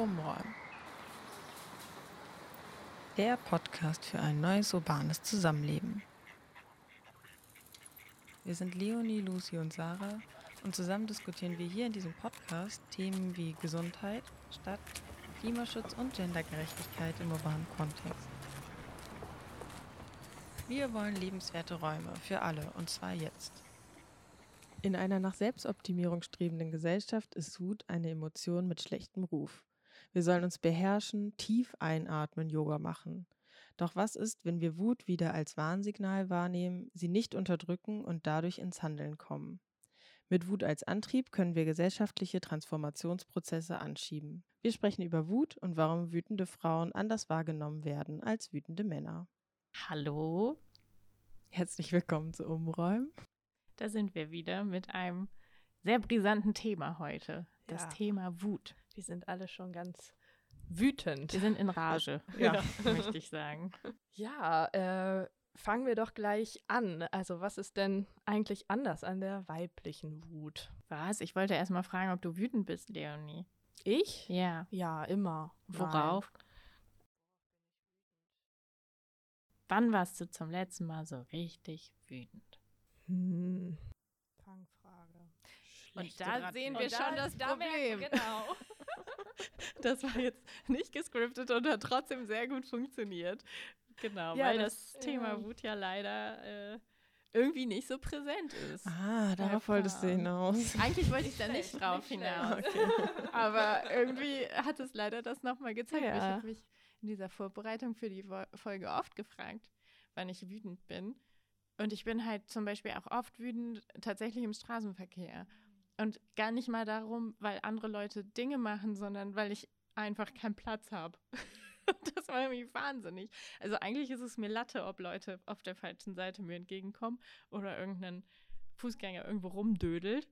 Umräumen. Der Podcast für ein neues urbanes Zusammenleben. Wir sind Leonie, Lucy und Sarah und zusammen diskutieren wir hier in diesem Podcast Themen wie Gesundheit, Stadt, Klimaschutz und Gendergerechtigkeit im urbanen Kontext. Wir wollen lebenswerte Räume für alle und zwar jetzt. In einer nach Selbstoptimierung strebenden Gesellschaft ist Wut eine Emotion mit schlechtem Ruf. Wir sollen uns beherrschen, tief einatmen, Yoga machen. Doch was ist, wenn wir Wut wieder als Warnsignal wahrnehmen, sie nicht unterdrücken und dadurch ins Handeln kommen? Mit Wut als Antrieb können wir gesellschaftliche Transformationsprozesse anschieben. Wir sprechen über Wut und warum wütende Frauen anders wahrgenommen werden als wütende Männer. Hallo. Herzlich willkommen zu Umräumen. Da sind wir wieder mit einem sehr brisanten Thema heute. Das ja. Thema Wut. Wir sind alle schon ganz wütend. Wir sind in Rage, ja. möchte ich sagen. Ja, äh, fangen wir doch gleich an. Also, was ist denn eigentlich anders an der weiblichen Wut? Was? Ich wollte erst mal fragen, ob du wütend bist, Leonie. Ich? Ja. Ja, immer. Worauf? Nein. Wann warst du zum letzten Mal so richtig wütend? Hm. Und da sehen wir schon das Problem. genau. das war jetzt nicht gescriptet und hat trotzdem sehr gut funktioniert. Genau, ja, weil das, das Thema äh, Wut ja leider äh, irgendwie nicht so präsent ist. Ah, darauf wolltest du hinaus. Eigentlich wollte ich da nicht drauf hinaus. Okay. Aber irgendwie hat es leider das nochmal gezeigt. Ja. Ich habe mich in dieser Vorbereitung für die Folge oft gefragt, wann ich wütend bin. Und ich bin halt zum Beispiel auch oft wütend tatsächlich im Straßenverkehr. Und gar nicht mal darum, weil andere Leute Dinge machen, sondern weil ich einfach keinen Platz habe. das war irgendwie wahnsinnig. Also eigentlich ist es mir Latte, ob Leute auf der falschen Seite mir entgegenkommen oder irgendein Fußgänger irgendwo rumdödelt.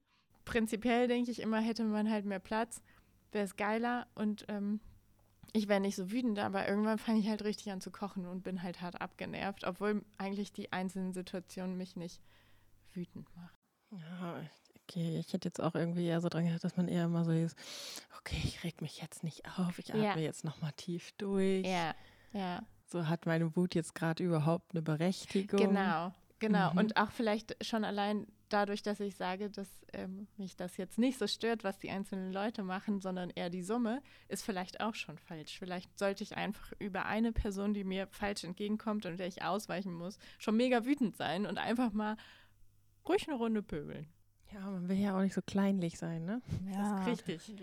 Prinzipiell denke ich immer, hätte man halt mehr Platz, wäre es geiler und ähm, ich wäre nicht so wütend, aber irgendwann fange ich halt richtig an zu kochen und bin halt hart abgenervt, obwohl eigentlich die einzelnen Situationen mich nicht wütend machen. Ja, okay, ich hätte jetzt auch irgendwie eher so dran gedacht, dass man eher immer so ist, okay, ich reg mich jetzt nicht auf, ich atme ja. jetzt nochmal tief durch. Ja, ja. So hat meine Wut jetzt gerade überhaupt eine Berechtigung. Genau, genau. Mhm. Und auch vielleicht schon allein dadurch, dass ich sage, dass ähm, mich das jetzt nicht so stört, was die einzelnen Leute machen, sondern eher die Summe, ist vielleicht auch schon falsch. Vielleicht sollte ich einfach über eine Person, die mir falsch entgegenkommt und der ich ausweichen muss, schon mega wütend sein und einfach mal ruhig eine Runde pöbeln. Ja, man will ja auch nicht so kleinlich sein, ne? Ja, richtig.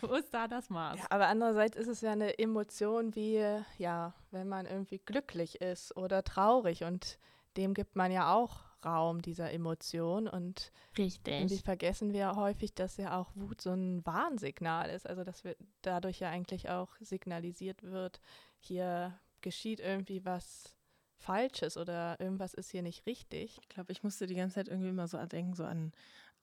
Wo ist da das Maß? Ja, aber andererseits ist es ja eine Emotion wie, ja, wenn man irgendwie glücklich ist oder traurig und dem gibt man ja auch Raum dieser Emotion und Richtig. irgendwie vergessen wir häufig, dass ja auch Wut so ein Warnsignal ist, also dass wir dadurch ja eigentlich auch signalisiert wird, hier geschieht irgendwie was Falsches oder irgendwas ist hier nicht richtig. Ich glaube, ich musste die ganze Zeit irgendwie mal so denken, so an,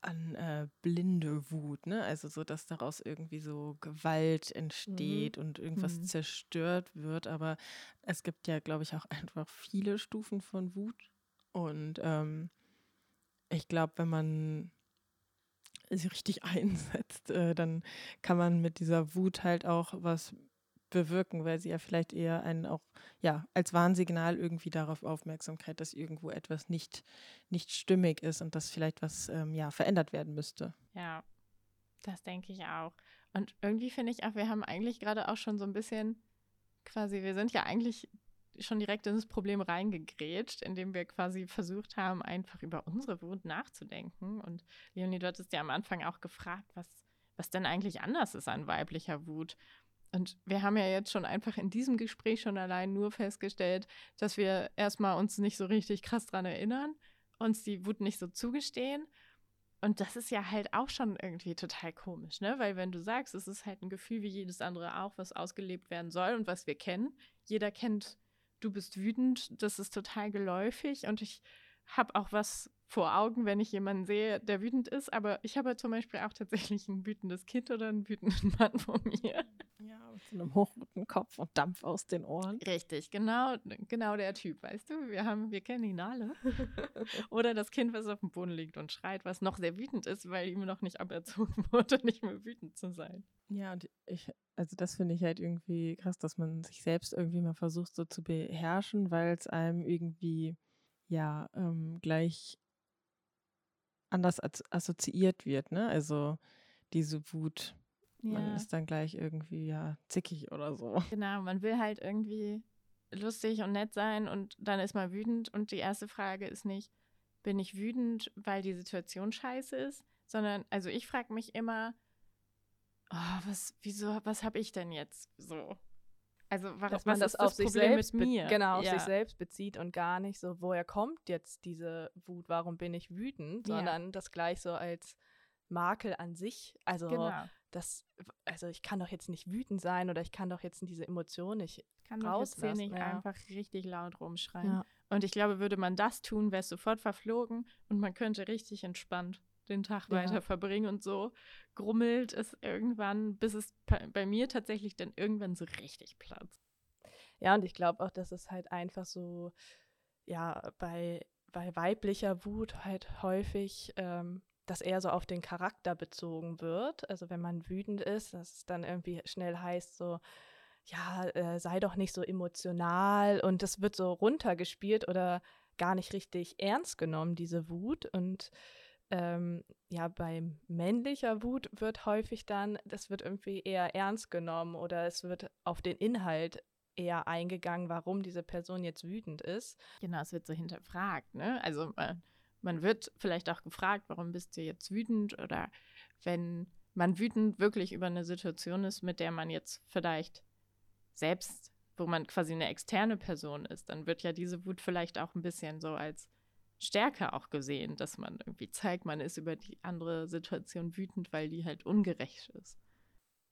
an äh, blinde Wut, ne? Also so, dass daraus irgendwie so Gewalt entsteht mhm. und irgendwas mhm. zerstört wird. Aber es gibt ja, glaube ich, auch einfach viele Stufen von Wut. Und ähm, ich glaube, wenn man sie richtig einsetzt, äh, dann kann man mit dieser Wut halt auch was bewirken, weil sie ja vielleicht eher einen auch ja als Warnsignal irgendwie darauf Aufmerksamkeit, dass irgendwo etwas nicht nicht stimmig ist und dass vielleicht was ähm, ja verändert werden müsste. Ja, das denke ich auch. Und irgendwie finde ich auch, wir haben eigentlich gerade auch schon so ein bisschen quasi, wir sind ja eigentlich schon direkt in das Problem reingegrätscht, indem wir quasi versucht haben, einfach über unsere Wut nachzudenken. Und Leonie, du hattest ja am Anfang auch gefragt, was, was denn eigentlich anders ist an weiblicher Wut. Und wir haben ja jetzt schon einfach in diesem Gespräch schon allein nur festgestellt, dass wir erstmal uns nicht so richtig krass dran erinnern, uns die Wut nicht so zugestehen. Und das ist ja halt auch schon irgendwie total komisch, ne? Weil wenn du sagst, es ist halt ein Gefühl wie jedes andere auch, was ausgelebt werden soll und was wir kennen. Jeder kennt du bist wütend, das ist total geläufig und ich habe auch was vor Augen, wenn ich jemanden sehe, der wütend ist. Aber ich habe zum Beispiel auch tatsächlich ein wütendes Kind oder einen wütenden Mann vor mir. Ja, mit so einem hochroten Kopf und Dampf aus den Ohren. Richtig, genau, genau der Typ, weißt du? Wir haben, wir kennen ihn alle. oder das Kind, was auf dem Boden liegt und schreit, was noch sehr wütend ist, weil ihm noch nicht aberzogen wurde, nicht mehr wütend zu sein. Ja, und ich, also das finde ich halt irgendwie krass, dass man sich selbst irgendwie mal versucht so zu beherrschen, weil es einem irgendwie ja ähm, gleich anders assoziiert wird, ne? Also diese Wut. Ja. Man ist dann gleich irgendwie ja zickig oder so. Genau, man will halt irgendwie lustig und nett sein und dann ist man wütend und die erste Frage ist nicht, bin ich wütend, weil die Situation scheiße ist, sondern also ich frage mich immer, oh, was, wieso, was habe ich denn jetzt so? Also was, Dass man was das auf das sich Problem selbst mit mir? Genau, auf ja. sich selbst bezieht und gar nicht so, woher kommt jetzt diese Wut, warum bin ich wütend, sondern ja. das gleich so als Makel an sich. Also genau. das, also ich kann doch jetzt nicht wütend sein oder ich kann doch jetzt diese Emotion nicht kann rauslassen. Kann nicht ja. einfach richtig laut rumschreien. Und ich glaube, würde man das tun, wäre es sofort verflogen und man könnte richtig entspannt den Tag ja. weiter verbringen und so grummelt es irgendwann, bis es bei mir tatsächlich dann irgendwann so richtig platzt. Ja, und ich glaube auch, dass es halt einfach so, ja, bei, bei weiblicher Wut halt häufig, ähm, dass eher so auf den Charakter bezogen wird. Also wenn man wütend ist, dass es dann irgendwie schnell heißt, so, ja, äh, sei doch nicht so emotional und das wird so runtergespielt oder gar nicht richtig ernst genommen, diese Wut. Und ähm, ja, bei männlicher Wut wird häufig dann, das wird irgendwie eher ernst genommen oder es wird auf den Inhalt eher eingegangen, warum diese Person jetzt wütend ist. Genau, es wird so hinterfragt, ne? Also man, man wird vielleicht auch gefragt, warum bist du jetzt wütend oder wenn man wütend wirklich über eine Situation ist, mit der man jetzt vielleicht selbst, wo man quasi eine externe Person ist, dann wird ja diese Wut vielleicht auch ein bisschen so als Stärke auch gesehen, dass man irgendwie zeigt, man ist über die andere Situation wütend, weil die halt ungerecht ist.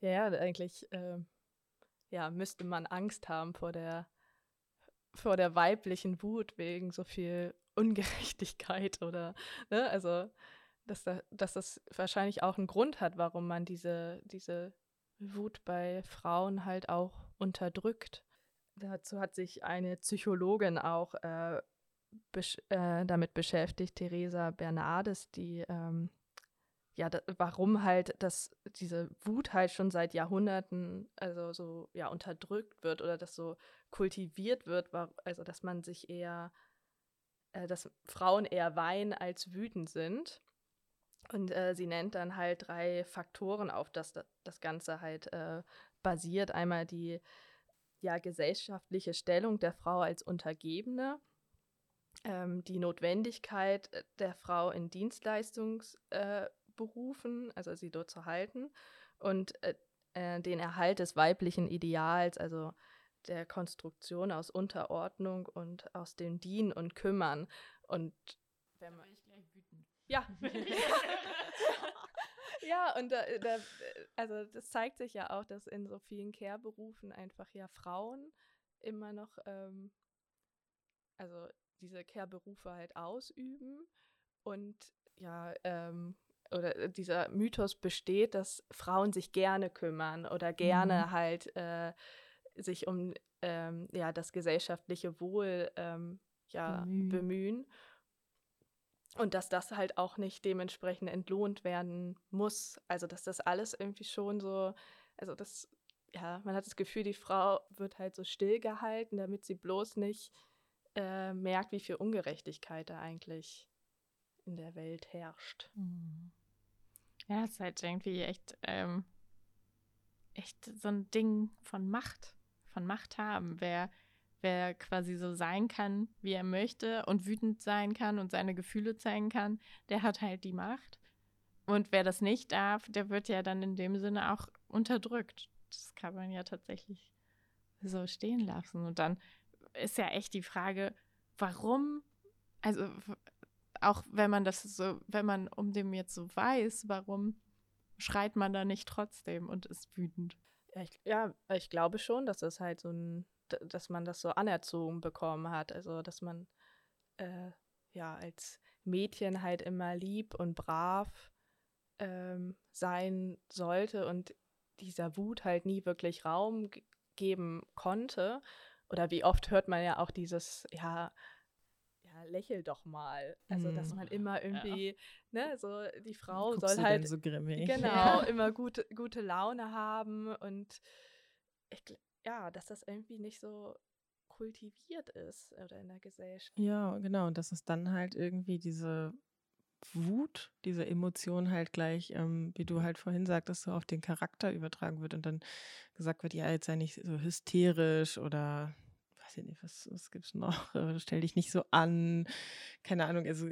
Ja, eigentlich äh, ja, müsste man Angst haben vor der, vor der weiblichen Wut wegen so viel Ungerechtigkeit oder, ne, also, dass, da, dass das wahrscheinlich auch einen Grund hat, warum man diese, diese Wut bei Frauen halt auch unterdrückt. Dazu hat sich eine Psychologin auch äh, besch äh, damit beschäftigt, Theresa Bernardes, die ähm, ja, da, warum halt das, diese Wut halt schon seit Jahrhunderten also so ja unterdrückt wird oder das so kultiviert wird, war, also dass man sich eher, äh, dass Frauen eher weinen als wütend sind. Und äh, sie nennt dann halt drei Faktoren, auf das das Ganze halt äh, basiert. Einmal die ja, gesellschaftliche Stellung der Frau als Untergebene, ähm, die Notwendigkeit äh, der Frau in Dienstleistungsberufen, äh, also sie dort zu halten, und äh, äh, den Erhalt des weiblichen Ideals, also der Konstruktion aus Unterordnung und aus dem Dienen und Kümmern. Und wenn man. Ja. ja, und da, da, also das zeigt sich ja auch, dass in so vielen Care-Berufen einfach ja Frauen immer noch, ähm, also diese Care-Berufe halt ausüben und ja, ähm, oder dieser Mythos besteht, dass Frauen sich gerne kümmern oder gerne mhm. halt äh, sich um ähm, ja, das gesellschaftliche Wohl ähm, ja, bemühen. bemühen. Und dass das halt auch nicht dementsprechend entlohnt werden muss. Also, dass das alles irgendwie schon so, also das, ja, man hat das Gefühl, die Frau wird halt so stillgehalten, damit sie bloß nicht äh, merkt, wie viel Ungerechtigkeit da eigentlich in der Welt herrscht. Mhm. Ja, es ist halt irgendwie echt, ähm, echt so ein Ding von Macht, von Macht haben. Wer, wer quasi so sein kann, wie er möchte und wütend sein kann und seine Gefühle zeigen kann, der hat halt die Macht. Und wer das nicht darf, der wird ja dann in dem Sinne auch unterdrückt. Das kann man ja tatsächlich so stehen lassen. Und dann ist ja echt die Frage, warum, also auch wenn man das so, wenn man um dem jetzt so weiß, warum schreit man da nicht trotzdem und ist wütend? Ja, ich, ja, ich glaube schon, dass das halt so ein, dass man das so anerzogen bekommen hat. Also, dass man, äh, ja als Mädchen halt immer lieb und brav ähm, sein sollte und dieser Wut halt nie wirklich Raum geben konnte. Oder wie oft hört man ja auch dieses, ja, ja, lächel doch mal. Also, dass man hm. immer irgendwie, ja. ne, so die Frau Guckst soll halt so grimmig? genau ja. immer gute, gute Laune haben und ich, ja, dass das irgendwie nicht so kultiviert ist oder in der Gesellschaft. Ja, genau. Und dass es dann halt irgendwie diese Wut, diese Emotion halt gleich, ähm, wie du halt vorhin sagtest, so auf den Charakter übertragen wird und dann gesagt wird, ja, jetzt sei nicht so hysterisch oder weiß ich nicht, was, was es noch? Stell dich nicht so an. Keine Ahnung, also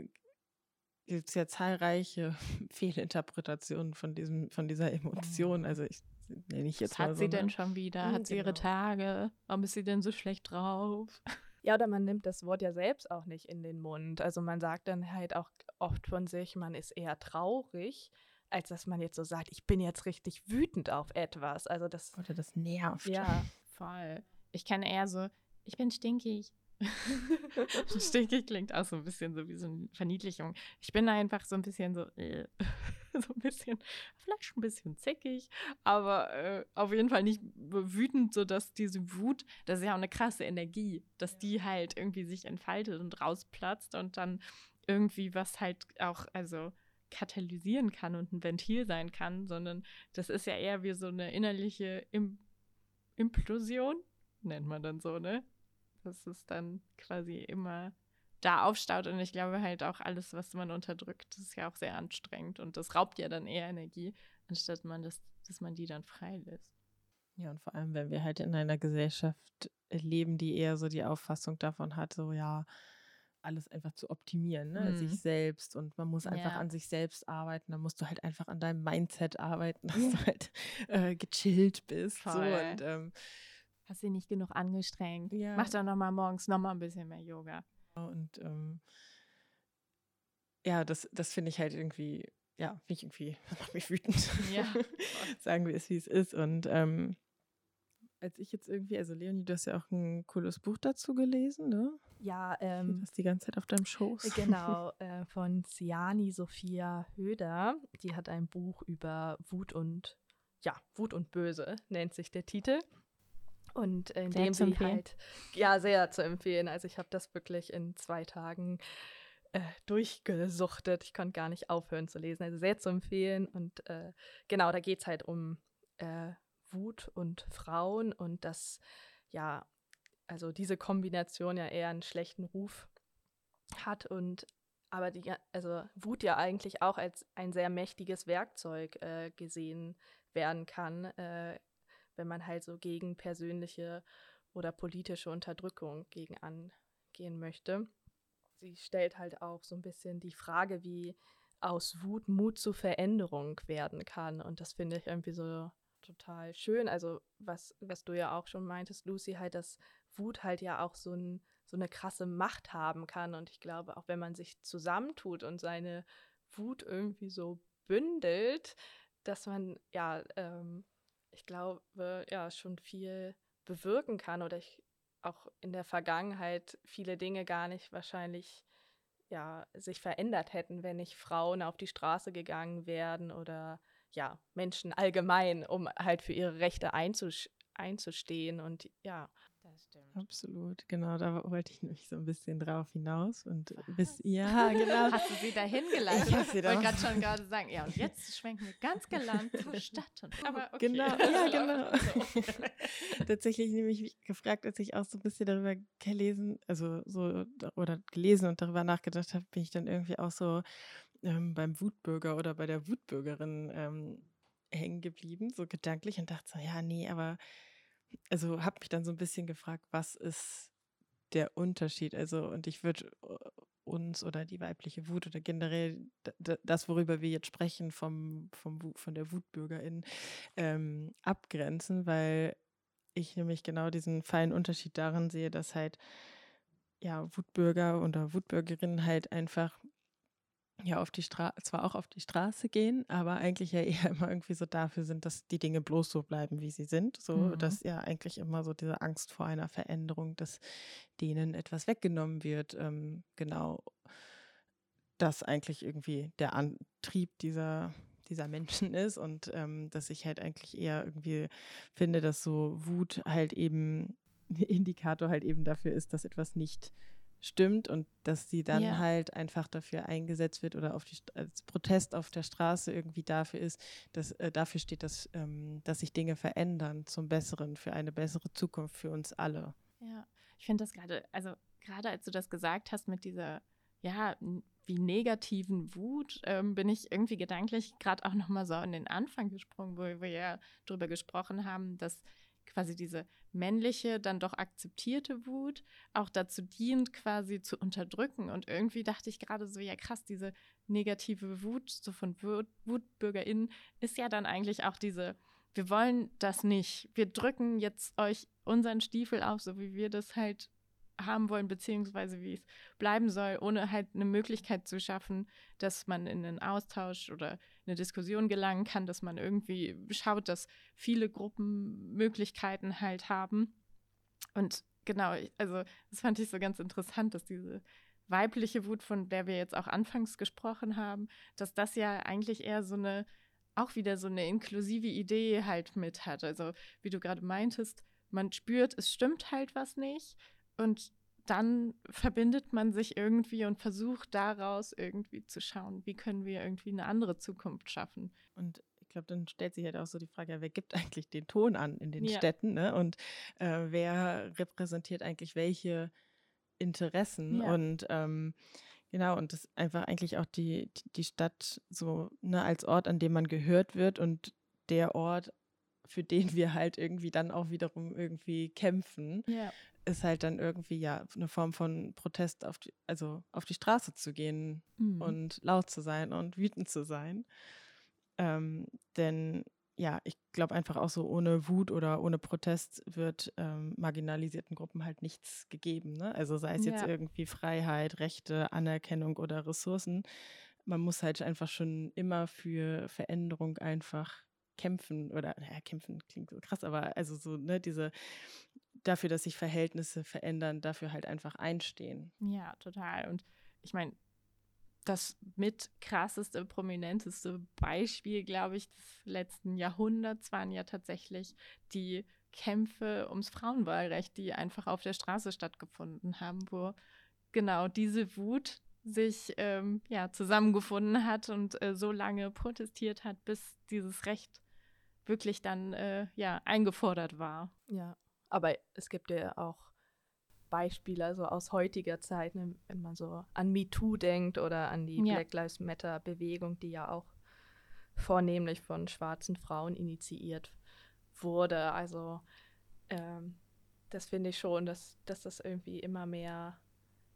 gibt es ja zahlreiche Fehlinterpretationen von diesem, von dieser Emotion. Mhm. Also ich nenne ich jetzt Was hat sie so denn schon wieder? Hat sie ihre genau. Tage? Warum ist sie denn so schlecht drauf? Ja, oder man nimmt das Wort ja selbst auch nicht in den Mund. Also man sagt dann halt auch oft von sich, man ist eher traurig, als dass man jetzt so sagt, ich bin jetzt richtig wütend auf etwas. Also das. Oder das nervt. Ja, voll. Ich kann eher so, ich bin stinkig. stinkig klingt auch so ein bisschen so wie so eine Verniedlichung. Ich bin einfach so ein bisschen so, äh, so ein bisschen, vielleicht ein bisschen zickig, aber äh, auf jeden Fall nicht wütend, sodass diese Wut, das ist ja auch eine krasse Energie, dass die halt irgendwie sich entfaltet und rausplatzt und dann irgendwie was halt auch, also katalysieren kann und ein Ventil sein kann, sondern das ist ja eher wie so eine innerliche Im Implosion, nennt man dann so, ne? dass es dann quasi immer da aufstaut. Und ich glaube halt auch alles, was man unterdrückt, ist ja auch sehr anstrengend. Und das raubt ja dann eher Energie, anstatt man das, dass man die dann freilässt. Ja, und vor allem, wenn wir halt in einer Gesellschaft leben, die eher so die Auffassung davon hat, so ja, alles einfach zu optimieren, ne? Mhm. sich selbst und man muss einfach ja. an sich selbst arbeiten. Dann musst du halt einfach an deinem Mindset arbeiten, dass du halt äh, gechillt bist. Voll. So und ähm, Hast du nicht genug angestrengt? Ja. Mach doch noch mal morgens noch mal ein bisschen mehr Yoga. Und ähm, ja, das, das finde ich halt irgendwie, ja, finde ich irgendwie, das macht mich wütend. Ja. Sagen wir es, wie es ist. Und ähm, als ich jetzt irgendwie, also Leonie, du hast ja auch ein cooles Buch dazu gelesen, ne? Ja, ähm. Das die ganze Zeit auf deinem Schoß. Genau, äh, von Siani Sophia Höder. Die hat ein Buch über Wut und, ja, Wut und Böse, nennt sich der Titel. Und in sehr dem sie halt, ja, sehr zu empfehlen. Also ich habe das wirklich in zwei Tagen äh, durchgesuchtet. Ich konnte gar nicht aufhören zu lesen. Also sehr zu empfehlen. Und äh, genau, da geht es halt um äh, Wut und Frauen und dass, ja, also diese Kombination ja eher einen schlechten Ruf hat und aber die, also Wut ja eigentlich auch als ein sehr mächtiges Werkzeug äh, gesehen werden kann, äh, wenn man halt so gegen persönliche oder politische Unterdrückung gegen angehen möchte. Sie stellt halt auch so ein bisschen die Frage, wie aus Wut Mut zu Veränderung werden kann. Und das finde ich irgendwie so total schön. Also, was, was du ja auch schon meintest, Lucy, halt, dass Wut halt ja auch so, ein, so eine krasse Macht haben kann. Und ich glaube, auch wenn man sich zusammentut und seine Wut irgendwie so bündelt, dass man ja ähm, ich glaube, ja, schon viel bewirken kann oder ich auch in der Vergangenheit viele Dinge gar nicht wahrscheinlich ja, sich verändert hätten, wenn nicht Frauen auf die Straße gegangen wären oder ja, Menschen allgemein, um halt für ihre Rechte einzustehen und ja, das stimmt. Absolut, genau, da wollte ich nämlich so ein bisschen drauf hinaus. Und bis, ja, genau. Hast du sie dahin geleitet? Ich wollte gerade schon gerade sagen, ja, und jetzt schwenken wir ganz galant zur Stadt. Und, aber okay, genau, ja, genau. So. Tatsächlich nämlich gefragt, als ich auch so ein bisschen darüber gelesen, also so, oder gelesen und darüber nachgedacht habe, bin ich dann irgendwie auch so ähm, beim Wutbürger oder bei der Wutbürgerin ähm, hängen geblieben, so gedanklich und dachte so, ja, nee, aber also habe mich dann so ein bisschen gefragt, was ist der Unterschied? Also, und ich würde äh, uns oder die weibliche Wut oder generell das, worüber wir jetzt sprechen, vom, vom, von der Wutbürgerin ähm, abgrenzen, weil ich nämlich genau diesen feinen Unterschied darin sehe, dass halt ja Wutbürger oder Wutbürgerinnen halt einfach ja auf die Straße, zwar auch auf die Straße gehen, aber eigentlich ja eher immer irgendwie so dafür sind, dass die Dinge bloß so bleiben, wie sie sind. So, mhm. dass ja eigentlich immer so diese Angst vor einer Veränderung, dass denen etwas weggenommen wird, ähm, genau das eigentlich irgendwie der Antrieb dieser, dieser Menschen ist und ähm, dass ich halt eigentlich eher irgendwie finde, dass so Wut halt eben ein Indikator halt eben dafür ist, dass etwas nicht stimmt und dass sie dann ja. halt einfach dafür eingesetzt wird oder auf die, als Protest auf der Straße irgendwie dafür ist, dass äh, dafür steht, dass, ähm, dass sich Dinge verändern zum Besseren, für eine bessere Zukunft für uns alle. Ja, ich finde das gerade, also gerade als du das gesagt hast mit dieser, ja, wie negativen Wut, ähm, bin ich irgendwie gedanklich gerade auch nochmal so an den Anfang gesprungen, wo wir ja drüber gesprochen haben, dass quasi diese männliche, dann doch akzeptierte Wut auch dazu dient, quasi zu unterdrücken. Und irgendwie dachte ich gerade so, ja krass, diese negative Wut, so von Wut, WutbürgerInnen, ist ja dann eigentlich auch diese, wir wollen das nicht. Wir drücken jetzt euch unseren Stiefel auf, so wie wir das halt haben wollen, beziehungsweise wie es bleiben soll, ohne halt eine Möglichkeit zu schaffen, dass man in einen Austausch oder eine Diskussion gelangen kann, dass man irgendwie schaut, dass viele Gruppen Möglichkeiten halt haben. Und genau, also das fand ich so ganz interessant, dass diese weibliche Wut, von der wir jetzt auch anfangs gesprochen haben, dass das ja eigentlich eher so eine, auch wieder so eine inklusive Idee halt mit hat. Also wie du gerade meintest, man spürt, es stimmt halt was nicht und dann verbindet man sich irgendwie und versucht daraus irgendwie zu schauen, wie können wir irgendwie eine andere Zukunft schaffen. Und ich glaube, dann stellt sich halt auch so die Frage, wer gibt eigentlich den Ton an in den ja. Städten ne? und äh, wer repräsentiert eigentlich welche Interessen ja. und ähm, Genau, und das einfach eigentlich auch die, die Stadt so ne, als Ort, an dem man gehört wird und der Ort, für den wir halt irgendwie dann auch wiederum irgendwie kämpfen. Ja ist halt dann irgendwie ja eine Form von Protest auf die, also auf die Straße zu gehen mhm. und laut zu sein und wütend zu sein. Ähm, denn ja, ich glaube einfach auch so ohne Wut oder ohne Protest wird ähm, marginalisierten Gruppen halt nichts gegeben. Ne? Also sei es ja. jetzt irgendwie Freiheit, Rechte, Anerkennung oder Ressourcen. Man muss halt einfach schon immer für Veränderung einfach kämpfen oder naja, kämpfen klingt so krass, aber also so, ne, diese dafür, dass sich Verhältnisse verändern, dafür halt einfach einstehen. Ja, total. Und ich meine, das mit krasseste, prominenteste Beispiel, glaube ich, des letzten Jahrhunderts waren ja tatsächlich die Kämpfe ums Frauenwahlrecht, die einfach auf der Straße stattgefunden haben, wo genau diese Wut sich ähm, ja, zusammengefunden hat und äh, so lange protestiert hat, bis dieses Recht wirklich dann äh, ja, eingefordert war. Ja, aber es gibt ja auch Beispiele also aus heutiger Zeit, ne, wenn man so an MeToo denkt oder an die ja. Black Lives Matter Bewegung, die ja auch vornehmlich von schwarzen Frauen initiiert wurde. Also ähm, das finde ich schon, dass, dass das irgendwie immer mehr,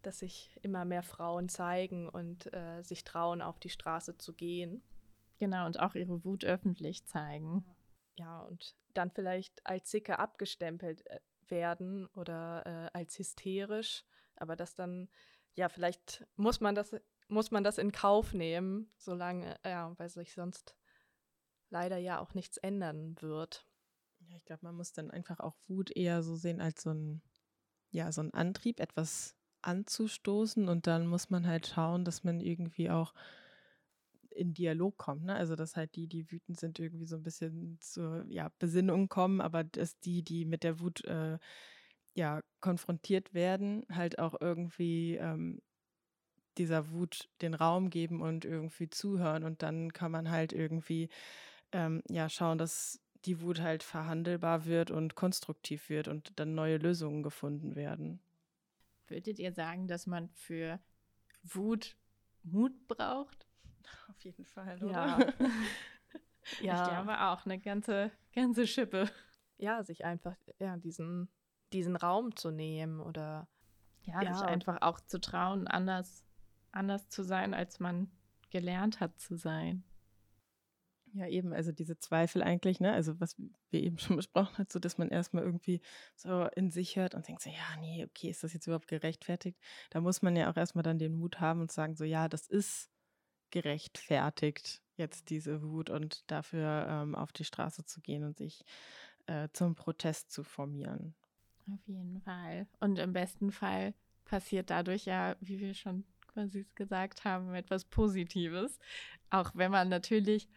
dass sich immer mehr Frauen zeigen und äh, sich trauen, auf die Straße zu gehen. Genau, und auch ihre Wut öffentlich zeigen. Ja, und dann vielleicht als Sicke abgestempelt äh, werden oder äh, als hysterisch, aber das dann, ja, vielleicht muss man das, muss man das in Kauf nehmen, solange, ja, weil sich sonst leider ja auch nichts ändern wird. Ja, ich glaube, man muss dann einfach auch Wut eher so sehen als so ein, ja, so ein Antrieb, etwas anzustoßen und dann muss man halt schauen, dass man irgendwie auch in Dialog kommt. Ne? Also dass halt die, die wütend sind, irgendwie so ein bisschen zur ja, Besinnung kommen, aber dass die, die mit der Wut äh, ja konfrontiert werden, halt auch irgendwie ähm, dieser Wut den Raum geben und irgendwie zuhören und dann kann man halt irgendwie ähm, ja schauen, dass die Wut halt verhandelbar wird und konstruktiv wird und dann neue Lösungen gefunden werden. Würdet ihr sagen, dass man für Wut Mut braucht? Auf jeden Fall, oder? Ja. ja. Ich glaube auch, eine ganze, ganze Schippe. Ja, sich einfach ja, diesen, diesen Raum zu nehmen oder ja, ja, sich einfach auch zu trauen, anders, anders zu sein, als man gelernt hat zu sein. Ja, eben, also diese Zweifel eigentlich, ne? Also was wir eben schon besprochen haben, so dass man erstmal irgendwie so in sich hört und denkt so, ja, nee, okay, ist das jetzt überhaupt gerechtfertigt? Da muss man ja auch erstmal dann den Mut haben und sagen, so, ja, das ist gerechtfertigt, jetzt diese Wut und dafür ähm, auf die Straße zu gehen und sich äh, zum Protest zu formieren. Auf jeden Fall. Und im besten Fall passiert dadurch ja, wie wir schon es gesagt haben, etwas Positives. Auch wenn man natürlich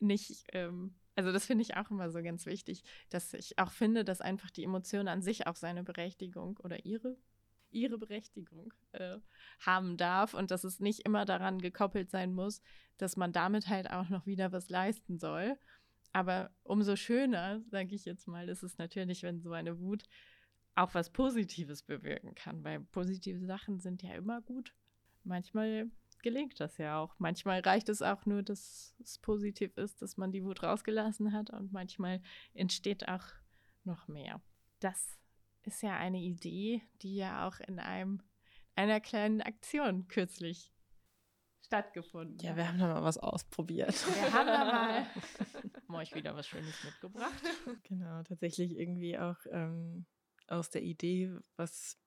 nicht, ähm, also das finde ich auch immer so ganz wichtig, dass ich auch finde, dass einfach die Emotion an sich auch seine Berechtigung oder ihre ihre Berechtigung äh, haben darf und dass es nicht immer daran gekoppelt sein muss, dass man damit halt auch noch wieder was leisten soll. Aber umso schöner, sage ich jetzt mal, ist es natürlich, wenn so eine Wut auch was Positives bewirken kann, weil positive Sachen sind ja immer gut. Manchmal gelingt das ja auch. Manchmal reicht es auch nur, dass es positiv ist, dass man die Wut rausgelassen hat und manchmal entsteht auch noch mehr. Das ist ja eine Idee, die ja auch in einem einer kleinen Aktion kürzlich stattgefunden. Ja, wir haben da mal was ausprobiert. Wir haben da mal euch wieder was Schönes mitgebracht. Genau, tatsächlich irgendwie auch ähm, aus der Idee, was,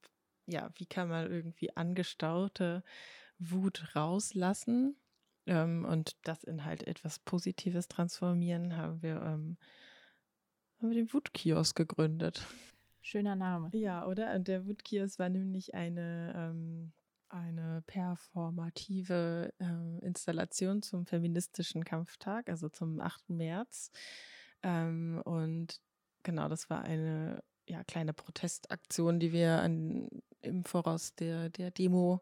ja, wie kann man irgendwie angestaute Wut rauslassen ähm, und das in halt etwas Positives transformieren, haben wir, ähm, haben wir den Wutkiosk gegründet. Schöner Name. Ja, oder? Und der Wutkiosk war nämlich eine, ähm, eine performative äh, Installation zum feministischen Kampftag, also zum 8. März. Ähm, und genau, das war eine ja, kleine Protestaktion, die wir an, im Voraus der, der Demo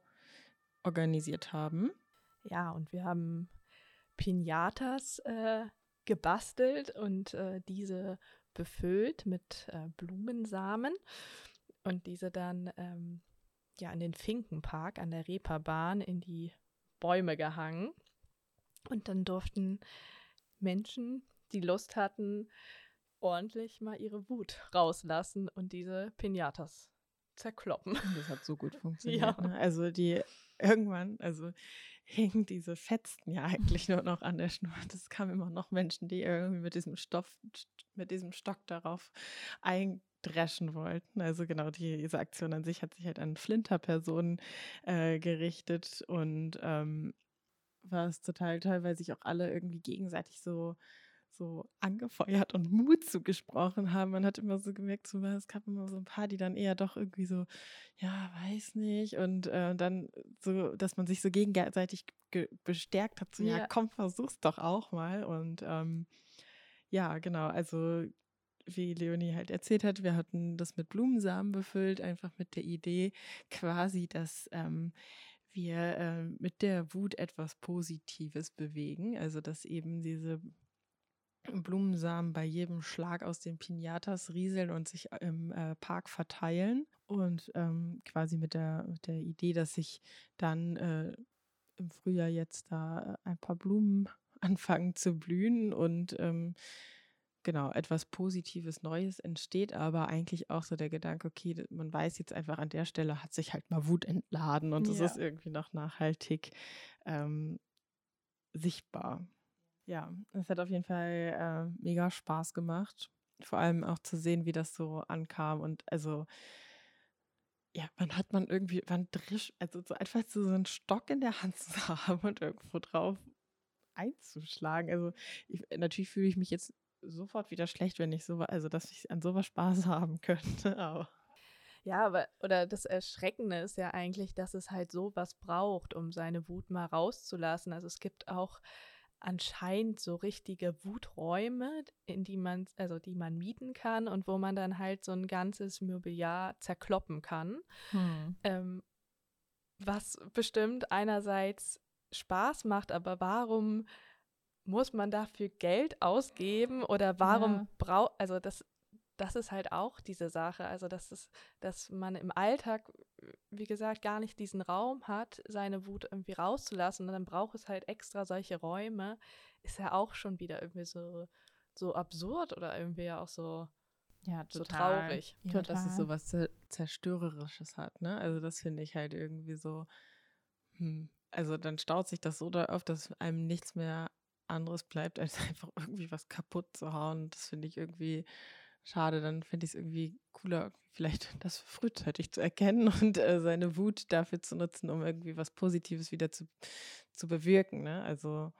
organisiert haben. Ja, und wir haben Pinatas äh, gebastelt und äh, diese befüllt mit äh, Blumensamen und diese dann ähm, ja in den Finkenpark an der Reeperbahn in die Bäume gehangen. Und dann durften Menschen, die Lust hatten, ordentlich mal ihre Wut rauslassen und diese Pinatas zerkloppen. Das hat so gut funktioniert. Ja. Ne? Also die irgendwann, also hingen diese Fetzen ja eigentlich nur noch an der Schnur. Das kamen immer noch Menschen, die irgendwie mit diesem Stoff, mit diesem Stock darauf eindreschen wollten. Also genau, die, diese Aktion an sich hat sich halt an Flinterpersonen äh, gerichtet und ähm, war es total toll, weil sich auch alle irgendwie gegenseitig so so angefeuert und Mut zugesprochen haben. Man hat immer so gemerkt, so, es gab immer so ein paar, die dann eher doch irgendwie so, ja, weiß nicht. Und äh, dann so, dass man sich so gegenseitig bestärkt hat, so, ja. ja, komm, versuch's doch auch mal. Und ähm, ja, genau, also wie Leonie halt erzählt hat, wir hatten das mit Blumensamen befüllt, einfach mit der Idee quasi, dass ähm, wir äh, mit der Wut etwas Positives bewegen. Also dass eben diese Blumensamen bei jedem Schlag aus den Pinatas rieseln und sich im äh, Park verteilen. Und ähm, quasi mit der, mit der Idee, dass sich dann äh, im Frühjahr jetzt da ein paar Blumen anfangen zu blühen und ähm, genau etwas Positives Neues entsteht, aber eigentlich auch so der Gedanke, okay, man weiß jetzt einfach an der Stelle hat sich halt mal Wut entladen und es ja. ist irgendwie noch nachhaltig ähm, sichtbar. Ja, es hat auf jeden Fall äh, mega Spaß gemacht. Vor allem auch zu sehen, wie das so ankam. Und also, ja, wann hat man irgendwie, wann drisch, also so einfach so einen Stock in der Hand zu haben und irgendwo drauf einzuschlagen. Also, ich, natürlich fühle ich mich jetzt sofort wieder schlecht, wenn ich so, also dass ich an sowas Spaß haben könnte. Aber. Ja, aber oder das Erschreckende ist ja eigentlich, dass es halt sowas braucht, um seine Wut mal rauszulassen. Also es gibt auch anscheinend so richtige Wuträume, in die man, also die man mieten kann und wo man dann halt so ein ganzes Mobiliar zerkloppen kann. Hm. Ähm, was bestimmt einerseits Spaß macht, aber warum muss man dafür Geld ausgeben oder warum ja. braucht, also das das ist halt auch diese Sache. Also, dass, es, dass man im Alltag, wie gesagt, gar nicht diesen Raum hat, seine Wut irgendwie rauszulassen. Und dann braucht es halt extra solche Räume. Ist ja auch schon wieder irgendwie so, so absurd oder irgendwie ja auch so, ja, so traurig. Ja, total. dass es so was Zerstörerisches hat, ne? Also, das finde ich halt irgendwie so, hm. Also, dann staut sich das so da auf, dass einem nichts mehr anderes bleibt, als einfach irgendwie was kaputt zu hauen. Das finde ich irgendwie schade, dann finde ich es irgendwie cooler, vielleicht das frühzeitig zu erkennen und äh, seine Wut dafür zu nutzen, um irgendwie was Positives wieder zu, zu bewirken. Ne? Also,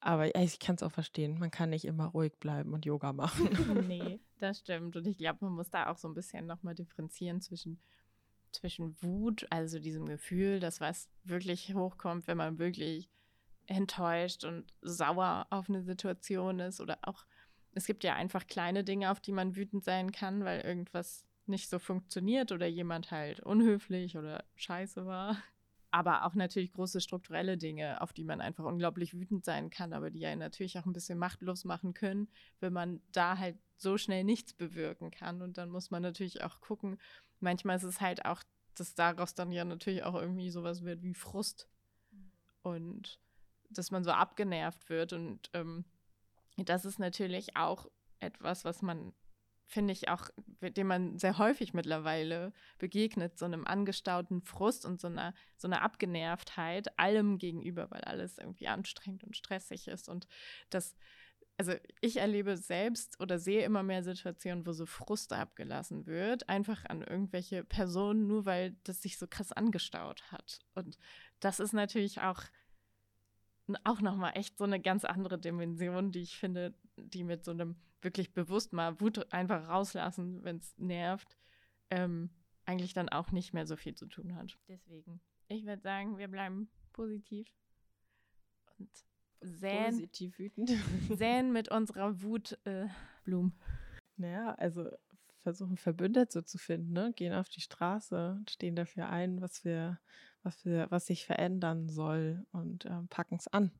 aber ich kann es auch verstehen. Man kann nicht immer ruhig bleiben und Yoga machen. nee, das stimmt. Und ich glaube, man muss da auch so ein bisschen nochmal differenzieren zwischen zwischen Wut, also diesem Gefühl, dass was wirklich hochkommt, wenn man wirklich enttäuscht und sauer auf eine Situation ist oder auch, es gibt ja einfach kleine Dinge, auf die man wütend sein kann, weil irgendwas nicht so funktioniert oder jemand halt unhöflich oder scheiße war. Aber auch natürlich große strukturelle Dinge, auf die man einfach unglaublich wütend sein kann, aber die ja natürlich auch ein bisschen machtlos machen können, wenn man da halt so schnell nichts bewirken kann. Und dann muss man natürlich auch gucken, manchmal ist es halt auch, dass daraus dann ja natürlich auch irgendwie sowas wird wie Frust. Und dass man so abgenervt wird. Und ähm, das ist natürlich auch etwas, was man, finde ich, auch, dem man sehr häufig mittlerweile begegnet, so einem angestauten Frust und so einer, so einer Abgenervtheit allem gegenüber, weil alles irgendwie anstrengend und stressig ist. Und das also ich erlebe selbst oder sehe immer mehr Situationen, wo so Frust abgelassen wird, einfach an irgendwelche Personen, nur weil das sich so krass angestaut hat. Und das ist natürlich auch, auch nochmal echt so eine ganz andere Dimension, die ich finde, die mit so einem wirklich bewusst mal Wut einfach rauslassen, wenn es nervt, ähm, eigentlich dann auch nicht mehr so viel zu tun hat. Deswegen, ich würde sagen, wir bleiben positiv und säen, Positiv wütend. säen mit unserer Wut äh, Blumen. Naja, also versuchen Verbündete zu finden, ne? gehen auf die Straße, stehen dafür ein, was wir, was wir, was sich verändern soll und äh, packen es an.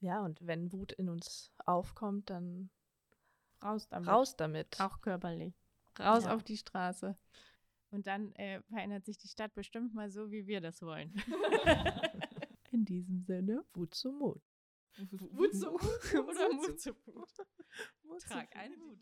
Ja, und wenn Wut in uns aufkommt, dann raus damit. Raus damit. Auch körperlich. Raus ja. auf die Straße. Und dann äh, verändert sich die Stadt bestimmt mal so, wie wir das wollen. in diesem Sinne, Wut zum Mut. Wut zum Mut oder Mut zum Mut? Trag einen Mut.